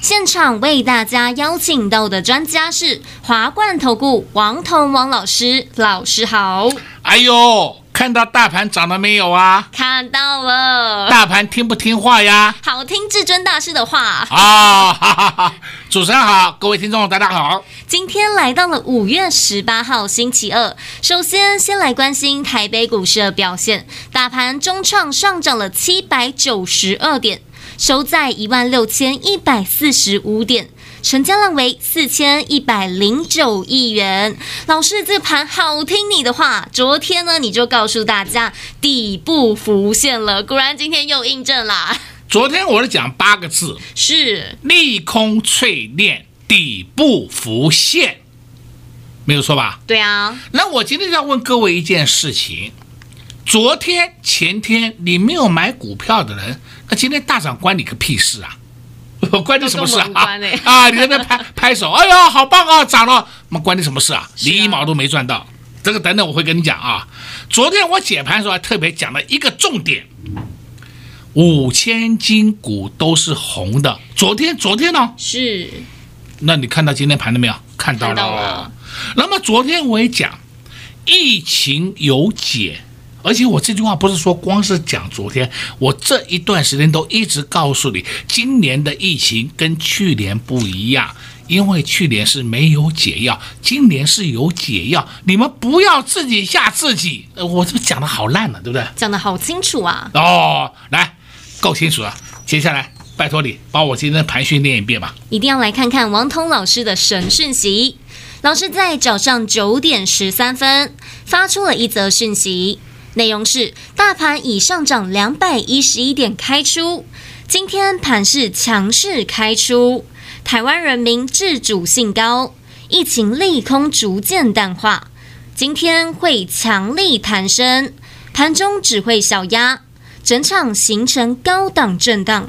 现场为大家邀请到的专家是华冠投顾王彤王老师，老师好。哎呦！看到大盘涨了没有啊？看到了。大盘听不听话呀？好听至尊大师的话啊！哈哈哈！主持人好，各位听众大家好。今天来到了五月十八号星期二，首先先来关心台北股市的表现，大盘中创上涨了七百九十二点，收在一万六千一百四十五点。成交量为四千一百零九亿元。老师，这盘好听你的话。昨天呢，你就告诉大家底部浮现了，果然今天又印证啦。昨天我是讲八个字，是利空淬炼，底部浮现，没有错吧？对啊。那我今天要问各位一件事情：昨天、前天你没有买股票的人，那今天大涨关你个屁事啊？关你什么事啊？啊，你在那拍拍手，哎呀，好棒啊，涨了，那关你什么事啊？你一毛都没赚到。这个等等我会跟你讲啊。昨天我解盘的时候还特别讲了一个重点，五千金股都是红的。昨天，昨天呢？是。那你看到今天盘了没有？看到了。那么昨天我也讲，疫情有解。而且我这句话不是说光是讲昨天，我这一段时间都一直告诉你，今年的疫情跟去年不一样，因为去年是没有解药，今年是有解药，你们不要自己吓自己。呃，我这讲的好烂了，对不对？讲的好清楚啊！哦，来，够清楚了。接下来拜托你把我今天的盘讯练一遍吧。一定要来看看王彤老师的神讯息。老师在早上九点十三分发出了一则讯息。内容是：大盘已上涨两百一十一点开出，今天盘是强势开出，台湾人民自主性高，疫情利空逐渐淡化，今天会强力弹升，盘中只会小压，整场形成高档震荡，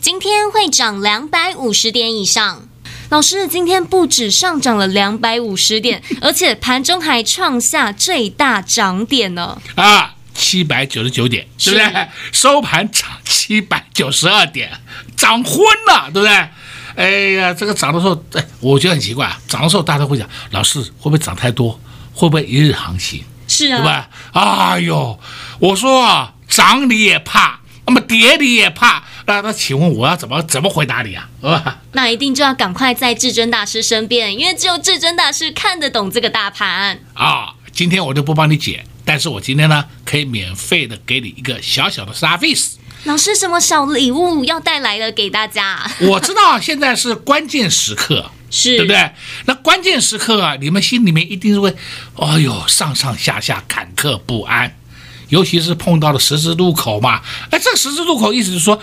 今天会涨两百五十点以上。老师，今天不止上涨了两百五十点，而且盘中还创下最大涨点呢！啊，七百九十九点，对不对？收盘涨七百九十二点，涨昏了，对不对？哎呀，这个涨的时候，哎，我觉得很奇怪啊，涨的时候大家都会讲，老师会不会涨太多？会不会一日行情？是啊，对吧？哎呦，我说啊，涨你也怕。那么跌你也怕，那那请问我要怎么怎么回答你啊？啊，那一定就要赶快在至尊大师身边，因为只有至尊大师看得懂这个大盘啊。今天我就不帮你解，但是我今天呢可以免费的给你一个小小的 service。老师，什么小礼物要带来了给大家？我知道现在是关键时刻，是对不对？那关键时刻啊，你们心里面一定是会，哎呦，上上下下坎坷不安。尤其是碰到了十字路口嘛，哎，这个十字路口意思是说，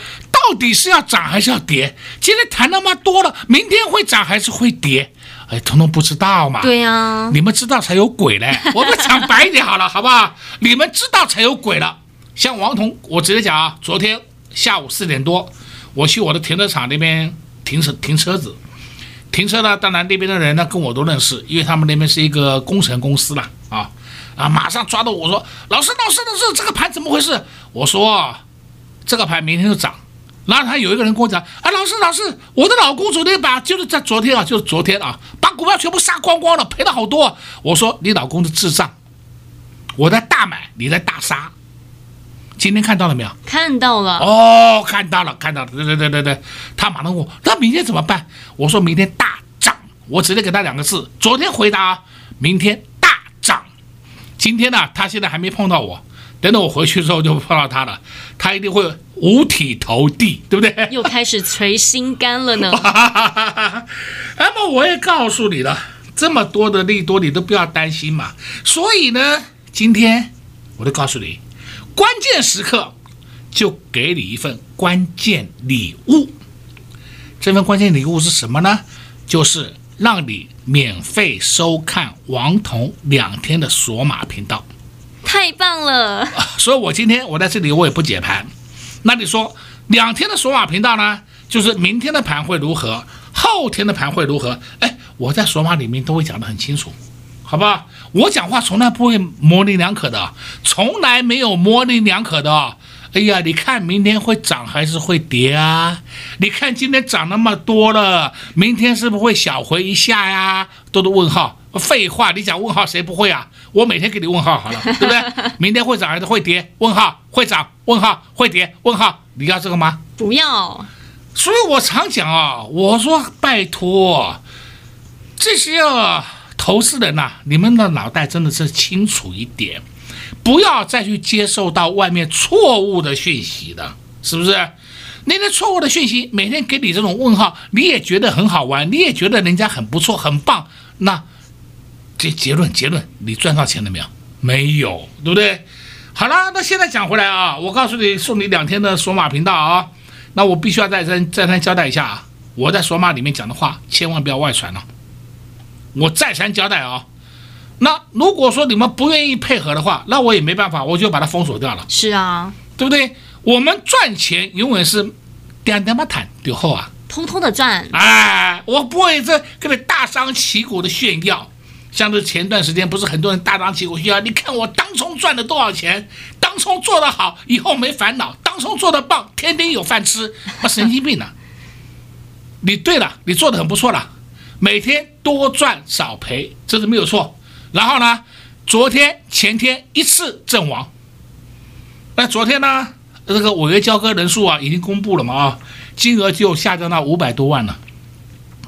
到底是要涨还是要跌？今天谈那么多了，明天会涨还是会跌？哎，彤彤不知道嘛。对呀，你们知道才有鬼嘞。我们讲白一点好了，好不好？你们知道才有鬼了。像王彤，我直接讲啊，昨天下午四点多，我去我的停车场那边停车停车子，停车呢，当然那边的人呢跟我都认识，因为他们那边是一个工程公司了啊。啊！马上抓到我说：“老师，老师，老师，这个盘怎么回事？”我说：“这个盘明天就涨。”然后他有一个人跟我讲：“啊，老师，老师，我的老公昨天把就是在昨天啊，就是昨天啊，把股票全部杀光光了，赔了好多。”我说：“你老公是智障，我在大买，你在大杀。今天看到了没有？看到了。哦，看到了，看到了。对对对对对，他马上问我：“那明天怎么办？”我说明天大涨。我直接给他两个字：昨天回答，明天大涨。今天呢，他现在还没碰到我，等等我回去之后就碰到他了，他一定会五体投地，对不对？又开始捶心肝了呢。那么我也告诉你了，这么多的利多你都不要担心嘛。所以呢，今天我就告诉你，关键时刻就给你一份关键礼物。这份关键礼物是什么呢？就是让你免费收看王彤两天的索马频道。太棒了！所以我今天我在这里我也不解盘。那你说两天的索马频道呢？就是明天的盘会如何，后天的盘会如何？哎，我在索马里面都会讲得很清楚，好吧？我讲话从来不会模棱两可的，从来没有模棱两可的。哎呀，你看明天会涨还是会跌啊？你看今天涨那么多了，明天是不是会小回一下呀？都是问号。废话，你讲问号谁不会啊？我每天给你问号好了，对不对？明天会涨还是会跌？问号，会涨？问号，会跌？问号，你要这个吗？不要。所以我常讲啊，我说拜托这些啊投资人呐、啊，你们的脑袋真的是清楚一点，不要再去接受到外面错误的讯息了，是不是？那些错误的讯息每天给你这种问号，你也觉得很好玩，你也觉得人家很不错、很棒。那结结论结论，你赚到钱了没有？没有，对不对？好了，那现在讲回来啊，我告诉你，送你两天的索马频道啊。那我必须要再三再三交代一下啊！我在索马里面讲的话，千万不要外传了。我再三交代啊！那如果说你们不愿意配合的话，那我也没办法，我就把它封锁掉了。是啊，对不对？我们赚钱永远是点点嘛谈就后啊，偷偷的赚。哎，我不会这跟你大张旗鼓的炫耀。像这前段时间不是很多人大张旗鼓炫耀，你看我当冲赚了多少钱？当冲做得好，以后没烦恼；当冲做得棒，天天有饭吃。那神经病呢、你对了，你做得很不错了，每天多赚少赔，这是没有错。然后呢，昨天前天一次阵亡。那昨天呢，这个违约交割人数啊已经公布了嘛啊，金额就下降到五百多万了，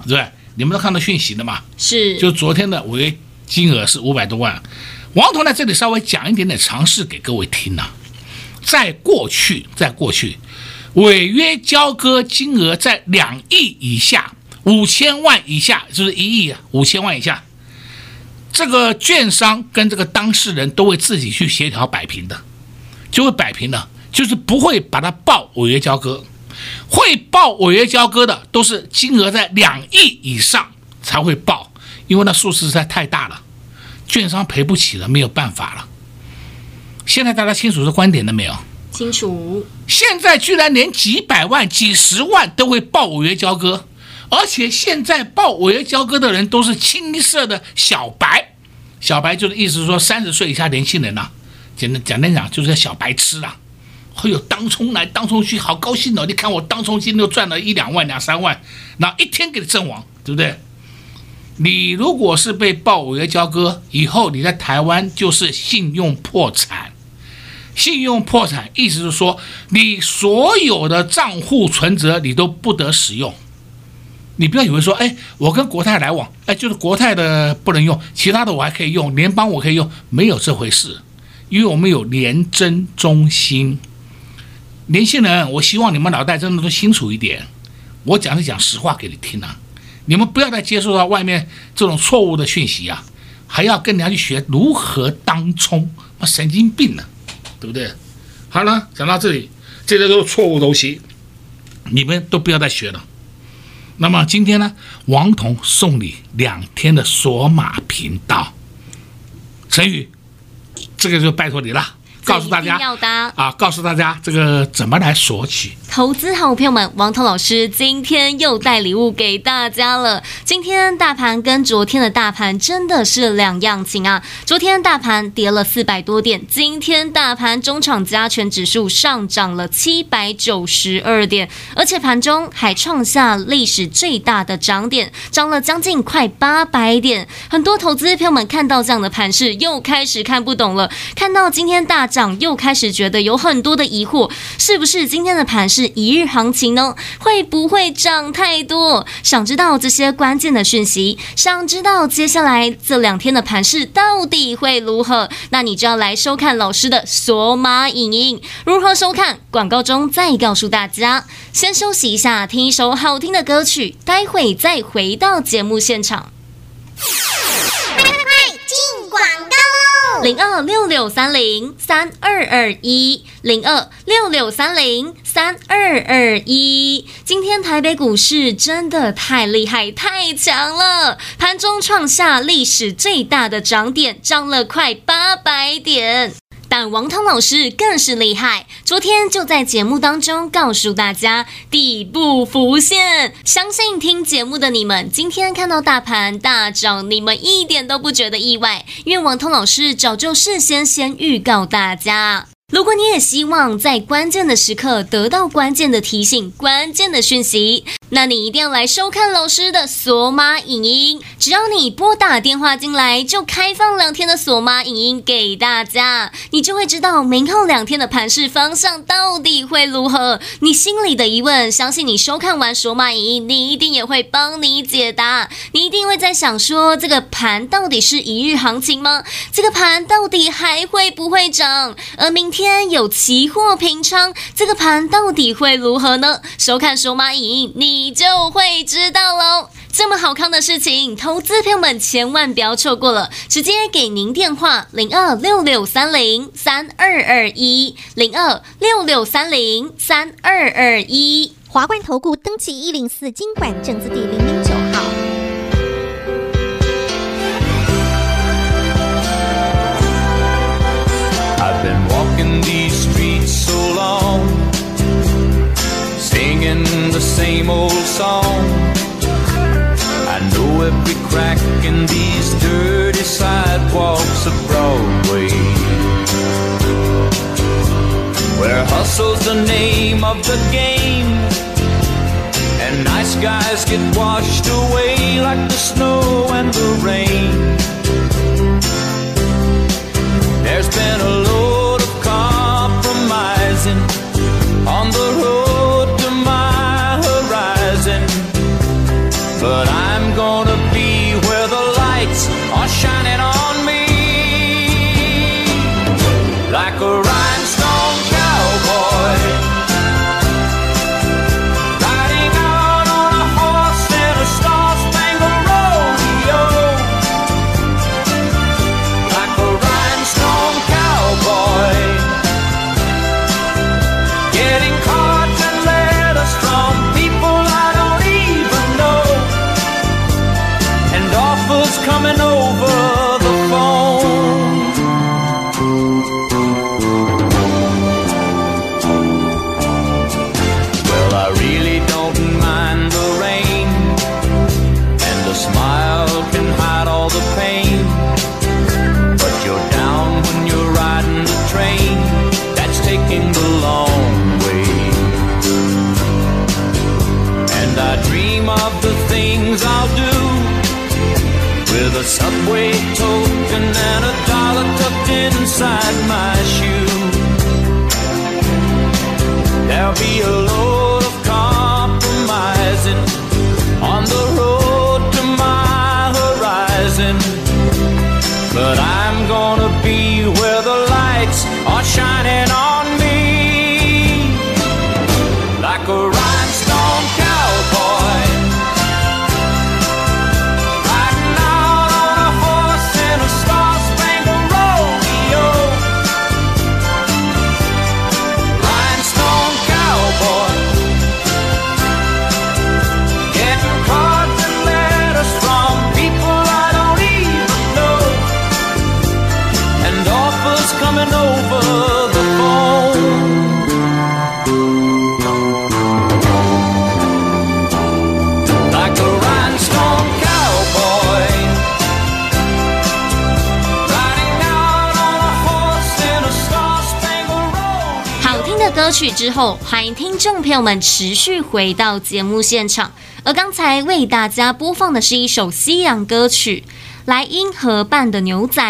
对？你们都看到讯息的吗？是，就昨天的违约金额是五百多万。王彤在这里稍微讲一点点常识给各位听呐、啊。在过去，在过去，违约交割金额在两亿以下、五千万以下，就是一亿啊，五千万以下，这个券商跟这个当事人都会自己去协调摆平的，就会摆平的，就是不会把它报违约交割。会报违约交割的都是金额在两亿以上才会报，因为那数字实在太大了。券商赔不起了，没有办法了。现在大家清楚这观点了没有？清楚。现在居然连几百万、几十万都会报违约交割，而且现在报违约交割的人都是青涩的小白。小白就是意思是说三十岁以下年轻人呐、啊，简单简单讲就是小白痴啊。会有当冲来当冲去，好高兴哦！你看我当冲今天又赚了一两万、两三万，那一天给你阵亡，对不对？你如果是被报违约交割，以后你在台湾就是信用破产。信用破产意思是说，你所有的账户存折你都不得使用。你不要以为说，哎，我跟国泰来往，哎，就是国泰的不能用，其他的我还可以用，联邦我可以用，没有这回事，因为我们有联征中心。年轻人，我希望你们脑袋真的都清楚一点，我讲是讲实话给你听啊。你们不要再接受到外面这种错误的讯息啊，还要跟人家去学如何当冲，那神经病呢、对不对？好了，讲到这里，这些都是错误东西，你们都不要再学了。那么今天呢，王彤送你两天的索马频道，陈宇，这个就拜托你了。告诉大家啊！告诉大家这个怎么来索取？投资好朋友们，王涛老师今天又带礼物给大家了。今天大盘跟昨天的大盘真的是两样情啊！昨天大盘跌了四百多点，今天大盘中场加权指数上涨了七百九十二点，而且盘中还创下历史最大的涨点，涨了将近快八百点。很多投资朋友们看到这样的盘势，又开始看不懂了。看到今天大涨又开始觉得有很多的疑惑，是不是今天的盘一日行情呢？会不会涨太多？想知道这些关键的讯息，想知道接下来这两天的盘势到底会如何？那你就要来收看老师的索马影音。如何收看？广告中再告诉大家。先休息一下，听一首好听的歌曲，待会再回到节目现场。快进广告零二六六三零三二二一，零二六六三零。三二二一。今天台北股市真的太厉害、太强了，盘中创下历史最大的涨点，涨了快八百点。但王涛老师更是厉害，昨天就在节目当中告诉大家底部浮现。相信听节目的你们，今天看到大盘大涨，你们一点都不觉得意外，因为王涛老师早就事先先预告大家。如果你也希望在关键的时刻得到关键的提醒、关键的讯息，那你一定要来收看老师的索马影音。只要你拨打电话进来，就开放两天的索马影音给大家，你就会知道明后两天的盘势方向到底会如何。你心里的疑问，相信你收看完索马影音，你一定也会帮你解答。你一定会在想说，这个盘到底是一日行情吗？这个盘到底还会不会涨？而明天有期货平仓，这个盘到底会如何呢？收看索马影音，你你就会知道喽。这么好看的事情，投资朋友们千万不要错过了。直接给您电话零二六六三零三二二一零二六六三零三二二一。华冠投顾登记一零四经管证字第零零九 crack in these dirty sidewalks of Broadway. Where hustle's the name of the game, and nice guys get washed away like the snow and the rain. There's been a my 曲之后，欢迎听众朋友们持续回到节目现场。而刚才为大家播放的是一首西洋歌曲《莱茵河畔的牛仔》。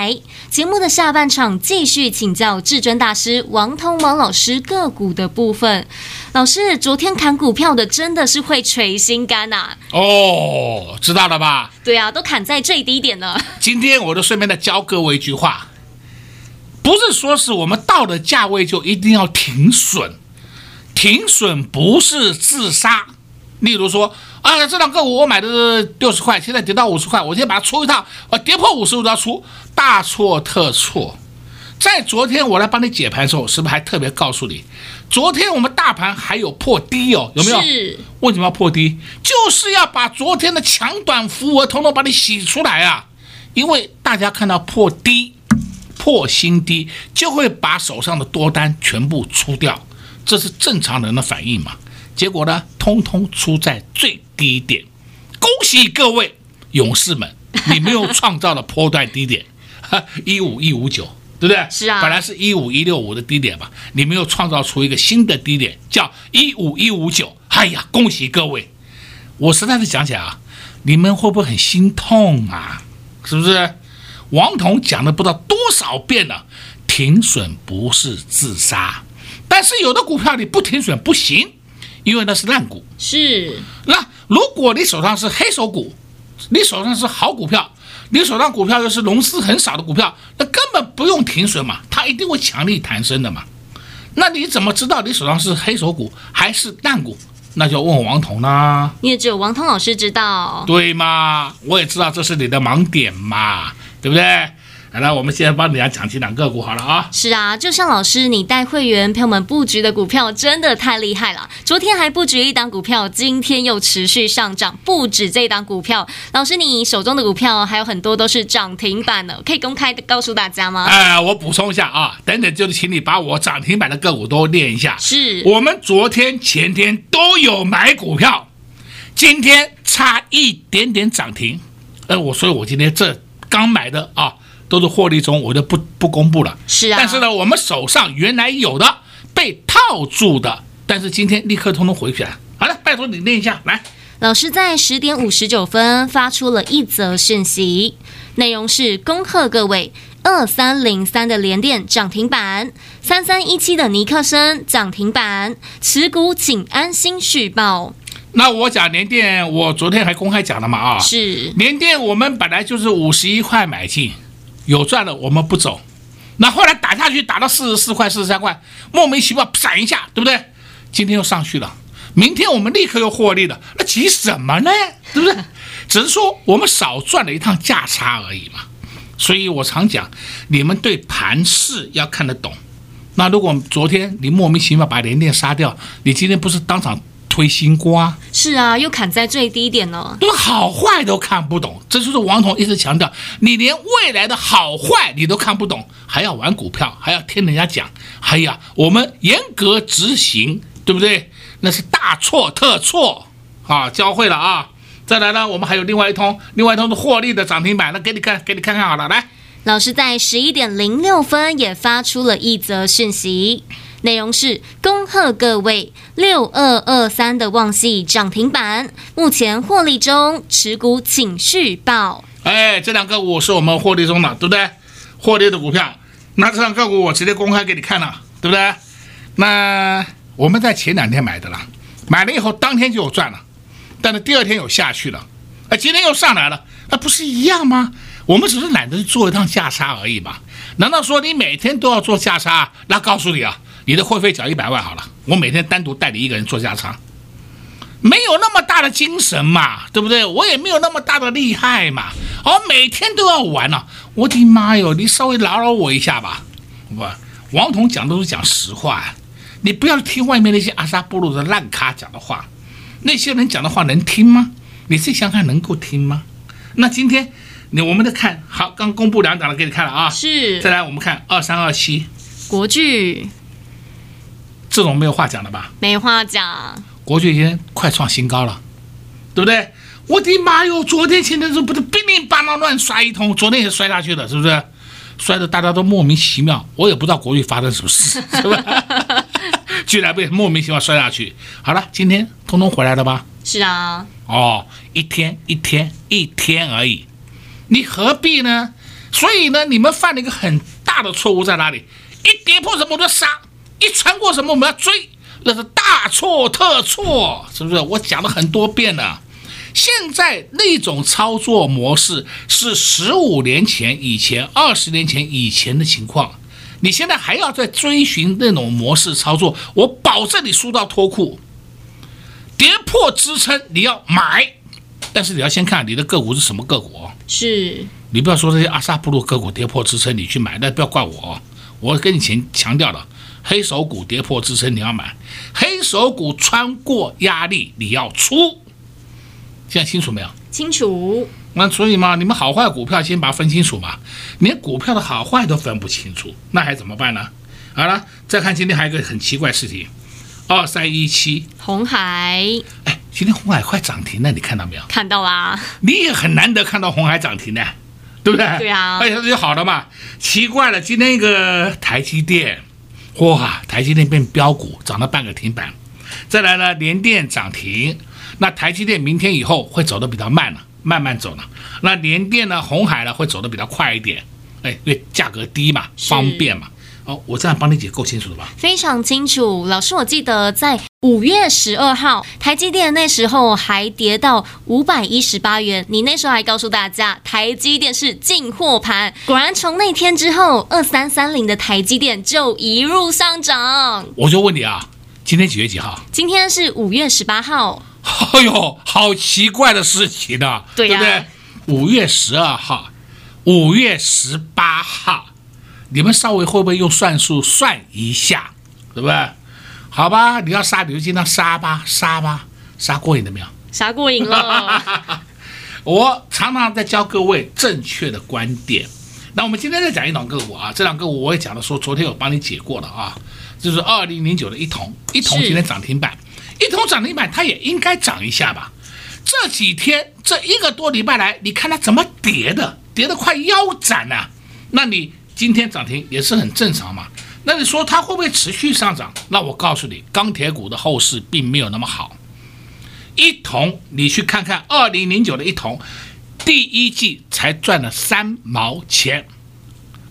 节目的下半场继续请教至尊大师王通王老师个股的部分。老师，昨天砍股票的真的是会捶心肝呐、啊？哦，知道了吧？对啊，都砍在最低点了。今天我就顺便再教各位一句话，不是说是我们到的价位就一定要停损，停损不是自杀。例如说，啊，这档个股我买的六十块，现在跌到五十块，我先把它出一趟，啊，跌破五十我就要出，大错特错。在昨天我来帮你解盘的时候，是不是还特别告诉你，昨天我们大盘还有破低哦，有没有？是。为什么要破低？就是要把昨天的强短幅额统统把你洗出来啊！因为大家看到破低、破新低，就会把手上的多单全部出掉，这是正常人的反应嘛。结果呢，通通出在最低点。恭喜各位勇士们，你们又创造了波段低点，一五一五九。对不对？是啊，本来是一五一六五的低点嘛，你们又创造出一个新的低点，叫一五一五九。哎呀，恭喜各位！我实在是想起来啊，你们会不会很心痛啊？是不是？王彤讲了不知道多少遍了，停损不是自杀，但是有的股票你不停损不行，因为那是烂股。是。那如果你手上是黑手股，你手上是好股票。你手上股票又是融资很少的股票，那根本不用停损嘛，它一定会强力弹升的嘛。那你怎么知道你手上是黑手股还是烂股？那就问王彤啦。因为只有王彤老师知道。对嘛？我也知道这是你的盲点嘛，对不对？来，我们现在帮大家讲几档个股好了啊。是啊，就像老师你带会员朋友们布局的股票真的太厉害了。昨天还布局一档股票，今天又持续上涨，不止这一档股票。老师，你手中的股票还有很多都是涨停板的，可以公开的告诉大家吗？哎、呃，我补充一下啊，等等就是请你把我涨停板的个股都念一下。是我们昨天、前天都有买股票，今天差一点点涨停。呃，我所以，我今天这刚买的啊。都是获利中，我就不不公布了。是啊，但是呢，我们手上原来有的被套住的，但是今天立刻通通回去了。好了，拜托你念一下来。老师在十点五十九分发出了一则讯息，内容是恭贺各位：二三零三的联电涨停板，三三一七的尼克森涨停板，持股请安心续抱。那我讲联电，我昨天还公开讲了嘛啊？是联电，我们本来就是五十一块买进。有赚了，我们不走。那后来打下去，打到四十四块、四十三块，莫名其妙闪一下，对不对？今天又上去了，明天我们立刻又获利了，那急什么呢？对不对？只是说我们少赚了一趟价差而已嘛。所以我常讲，你们对盘势要看得懂。那如果昨天你莫名其妙把联电杀掉，你今天不是当场？推新瓜是啊，又砍在最低点了，都好坏都看不懂，这就是王彤一直强调，你连未来的好坏你都看不懂，还要玩股票，还要听人家讲，哎呀，我们严格执行，对不对？那是大错特错啊！教会了啊！再来呢，我们还有另外一通，另外一通是获利的涨停板，那给你看，给你看看好了，来，老师在十一点零六分也发出了一则讯息。内容是恭贺各位六二二三的旺系涨停板，目前获利中，持股请续报。哎，这两个股是我们获利中的，对不对？获利的股票，那这两个股我直接公开给你看了，对不对？那我们在前两天买的了，买了以后当天就有赚了，但是第二天有下去了，哎，今天又上来了，那不是一样吗？我们只是懒得做一趟价差而已嘛。难道说你每天都要做价差？那告诉你啊。你的会费缴一百万好了，我每天单独带你一个人做加仓，没有那么大的精神嘛，对不对？我也没有那么大的厉害嘛，哦，每天都要玩呢、啊，我的妈哟，你稍微饶饶我一下吧，不，王彤讲都是讲实话，你不要听外面那些阿萨布鲁的烂咖讲的话，那些人讲的话能听吗？你自己想想能够听吗？那今天你我们再看好，刚公布两档了，给你看了啊，是，再来我们看二三二七。国巨。这种没有话讲的吧？没话讲。国巨已经快创新高了，对不对？我的妈哟！昨天前天是不是乒乒乓乓乱摔一通？昨天也摔下去了，是不是？摔的大家都莫名其妙，我也不知道国巨发生什么事，是吧？居然被莫名其妙摔下去。好了，今天通通回来了吧？是啊。哦，一天一天一天而已，你何必呢？所以呢，你们犯了一个很大的错误在哪里？一跌破什么我就杀。一穿过什么我们要追，那是大错特错，是不是？我讲了很多遍了。现在那种操作模式是十五年前以前、二十年前以前的情况，你现在还要再追寻那种模式操作，我保证你输到脱裤。跌破支撑你要买，但是你要先看你的个股是什么个股。是，你不要说这些阿萨布鲁个股跌破支撑你去买，那不要怪我。我跟你前强调了，黑手股跌破支撑你要买，黑手股穿过压力你要出。现在清楚没有？清楚。那所以嘛，你们好坏股票先把它分清楚嘛。连股票的好坏都分不清楚，那还怎么办呢？好了，再看今天还有一个很奇怪的事情，二三一七红海，哎，今天红海快涨停了，你看到没有？看到啦。你也很难得看到红海涨停的，对不对？对啊。哎，这就好了嘛。奇怪了，今天一个台积电，哇，台积电变标股，涨了半个停板。再来呢，联电涨停。那台积电明天以后会走的比较慢了，慢慢走了。那联电呢，红海呢会走的比较快一点，哎，因为价格低嘛，方便嘛。哦，我这样帮你解构清楚了吧？非常清楚，老师，我记得在五月十二号，台积电那时候还跌到五百一十八元，你那时候还告诉大家台积电是进货盘，果然从那天之后，二三三零的台积电就一路上涨。我就问你啊，今天几月几号？今天是五月十八号。哎呦，好奇怪的事情呢，对呀，对不对？五月十二号，五月十八号，你们稍微会不会用算术算一下，对不对？好吧，你要杀你就尽量杀吧，杀吧，杀过瘾了没有？杀过瘾了。我常常在教各位正确的观点。那我们今天再讲一档个股啊，这档个股我也讲了，说昨天我帮你解过了啊，就是二零零九的一桶，一桶今天涨停板。一桶涨停板，它也应该涨一下吧？这几天这一个多礼拜来，你看它怎么跌的，跌得快腰斩了。那你今天涨停也是很正常嘛？那你说它会不会持续上涨？那我告诉你，钢铁股的后市并没有那么好。一铜，你去看看二零零九的一铜，第一季才赚了三毛钱，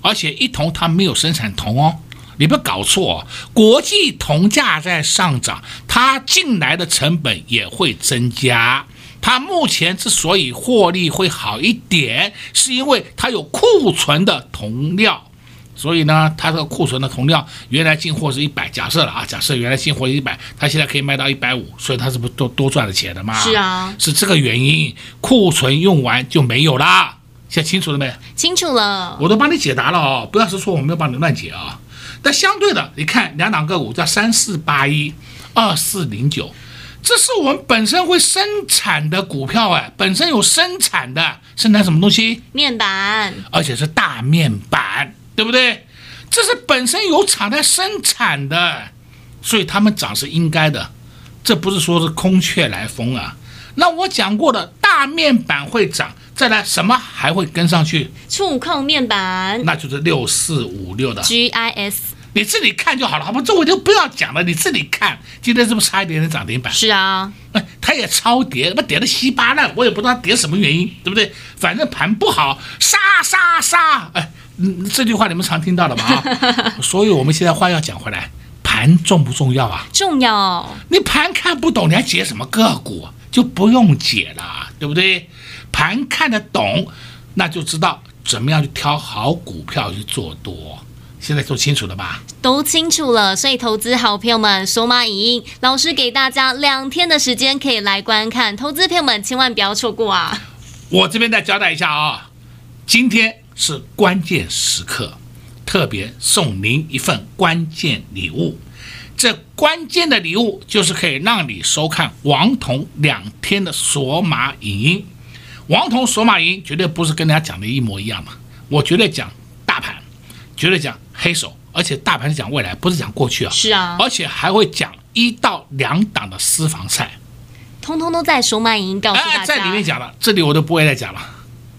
而且一铜它没有生产铜哦。你不要搞错，哦国际铜价在上涨，它进来的成本也会增加。它目前之所以获利会好一点，是因为它有库存的铜料，所以呢，它这个库存的同量原来进货是一百，假设了啊，假设原来进货一百，它现在可以卖到一百五，所以它是不是多多赚了钱的嘛？是啊，是这个原因，库存用完就没有啦。现在清楚了没？清楚了，我都帮你解答了哦，不要是说我没有帮你乱解啊。但相对的，你看两档个股叫三四八一、二四零九，这是我们本身会生产的股票哎，本身有生产的，生产什么东西？面板，而且是大面板，对不对？这是本身有厂在生产的，所以他们涨是应该的，这不是说是空穴来风啊。那我讲过的大面板会涨。再来什么还会跟上去？触控面板，那就是六四五六的 GIS，你自己看就好了，好吧？这我就不要讲了，你自己看。今天是不是差一点点涨停板？是啊，哎，它也超跌，那跌的稀巴烂，我也不知道它跌什么原因，对不对？反正盘不好，杀杀杀！哎，嗯，这句话你们常听到的吧？啊，所以我们现在话要讲回来，盘重不重要啊？重要。你盘看不懂，你还解什么个股？就不用解了，对不对？盘看得懂，那就知道怎么样去挑好股票去做多。现在都清楚了吧？都清楚了。所以投资好朋友们，手马影音老师给大家两天的时间可以来观看，投资朋友们千万不要错过啊！我这边再交代一下啊，今天是关键时刻，特别送您一份关键礼物。这关键的礼物就是可以让你收看王彤两天的索马影音。王彤索马音绝对不是跟大家讲的一模一样嘛，我绝对讲大盘，绝对讲黑手，而且大盘是讲未来，不是讲过去啊。是啊，而且还会讲一到两档的私房菜，通通都在索马影音告诉大家。哎，在里面讲了，这里我都不会再讲了。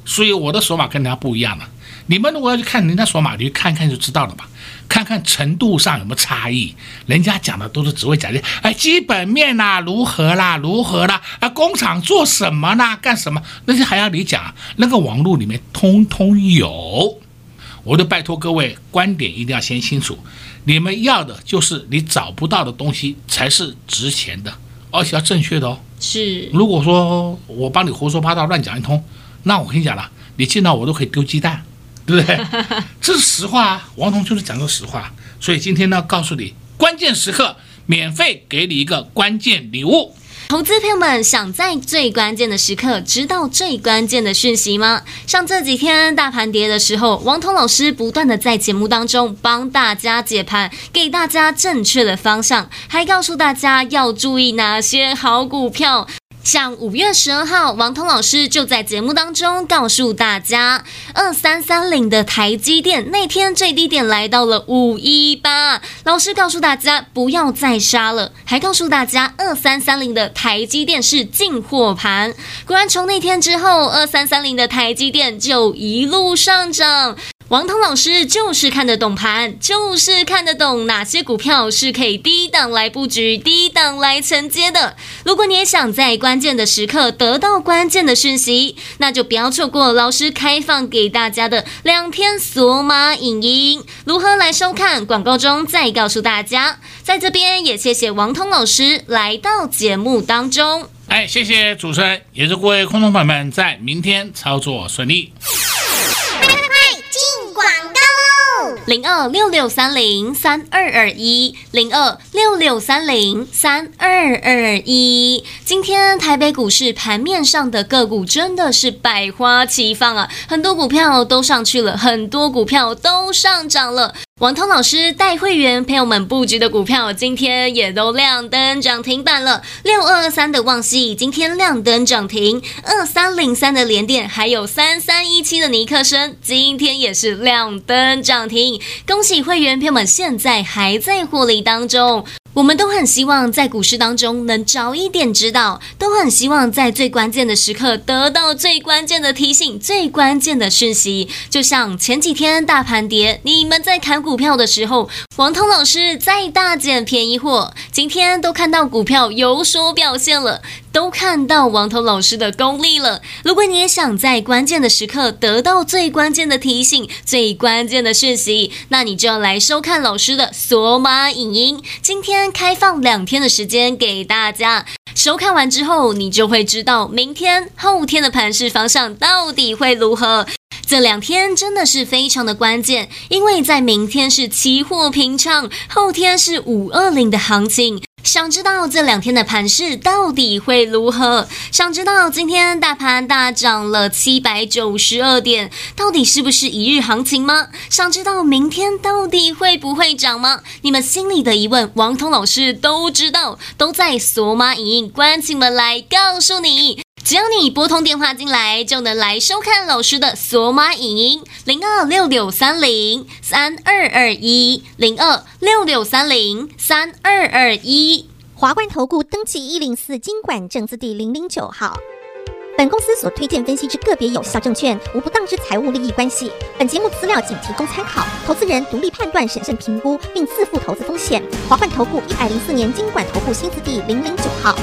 所以我的手法跟人家不一样了。你们如果要去看人家手法，你去看看就知道了吧。看看程度上有没有差异，人家讲的都是只会讲些，哎，基本面呐，如何啦，如何啦，啊，工厂做什么啦，干什么？那些还要你讲，那个网络里面通通有。我就拜托各位，观点一定要先清楚。你们要的就是你找不到的东西才是值钱的，而且要正确的哦。是。如果说我帮你胡说八道乱讲一通，那我跟你讲了，你见到我都可以丢鸡蛋。对不对？这是实话啊，王彤就是讲个实话。所以今天呢，告诉你关键时刻免费给你一个关键礼物。投资朋友们想在最关键的时刻知道最关键的讯息吗？像这几天大盘跌的时候，王彤老师不断的在节目当中帮大家解盘，给大家正确的方向，还告诉大家要注意哪些好股票。像五月十二号，王彤老师就在节目当中告诉大家，二三三零的台积电那天最低点来到了五一八，老师告诉大家不要再杀了，还告诉大家二三三零的台积电是进货盘。果然从那天之后，二三三零的台积电就一路上涨。王彤老师就是看得懂盘，就是看得懂哪些股票是可以低档来布局、低档来承接的。如果你也想在关关键的时刻得到关键的讯息，那就不要错过老师开放给大家的两天索马影音。如何来收看？广告中再告诉大家。在这边也谢谢王通老师来到节目当中。哎，谢谢主持人，也祝各位空中朋友们在明天操作顺利。零二六六三零三二二一，零二六六三零三二二一。今天台北股市盘面上的个股真的是百花齐放啊，很多股票都上去了，很多股票都上涨了。王涛老师带会员朋友们布局的股票，今天也都亮灯涨停板了。六二二三的旺西今天亮灯涨停，二三零三的联电，还有三三一七的尼克森，今天也是亮灯涨停。恭喜会员朋友们，现在还在获利当中。我们都很希望在股市当中能早一点知道，都很希望在最关键的时刻得到最关键的提醒、最关键的讯息。就像前几天大盘跌，你们在砍股票的时候，王通老师在大捡便宜货。今天都看到股票有所表现了。都看到王彤老师的功力了。如果你也想在关键的时刻得到最关键的提醒、最关键的讯息，那你就要来收看老师的索马影音。今天开放两天的时间给大家，收看完之后，你就会知道明天、后天的盘势方向到底会如何。这两天真的是非常的关键，因为在明天是期货平仓，后天是五二零的行情。想知道这两天的盘势到底会如何？想知道今天大盘大涨了七百九十二点，到底是不是一日行情吗？想知道明天到底会不会涨吗？你们心里的疑问，王通老师都知道，都在索马影音关起门来告诉你。只要你拨通电话进来，就能来收看老师的索马影音，零二六六三零三二二一，零二六六三零三二二一。华冠投顾登记一零四金管证字第零零九号。本公司所推荐分析之个别有效证券，无不当之财务利益关系。本节目资料仅提供参考，投资人独立判断、审慎评估，并自负投资风险。华冠投顾一百零四年金管投顾新字第零零九号。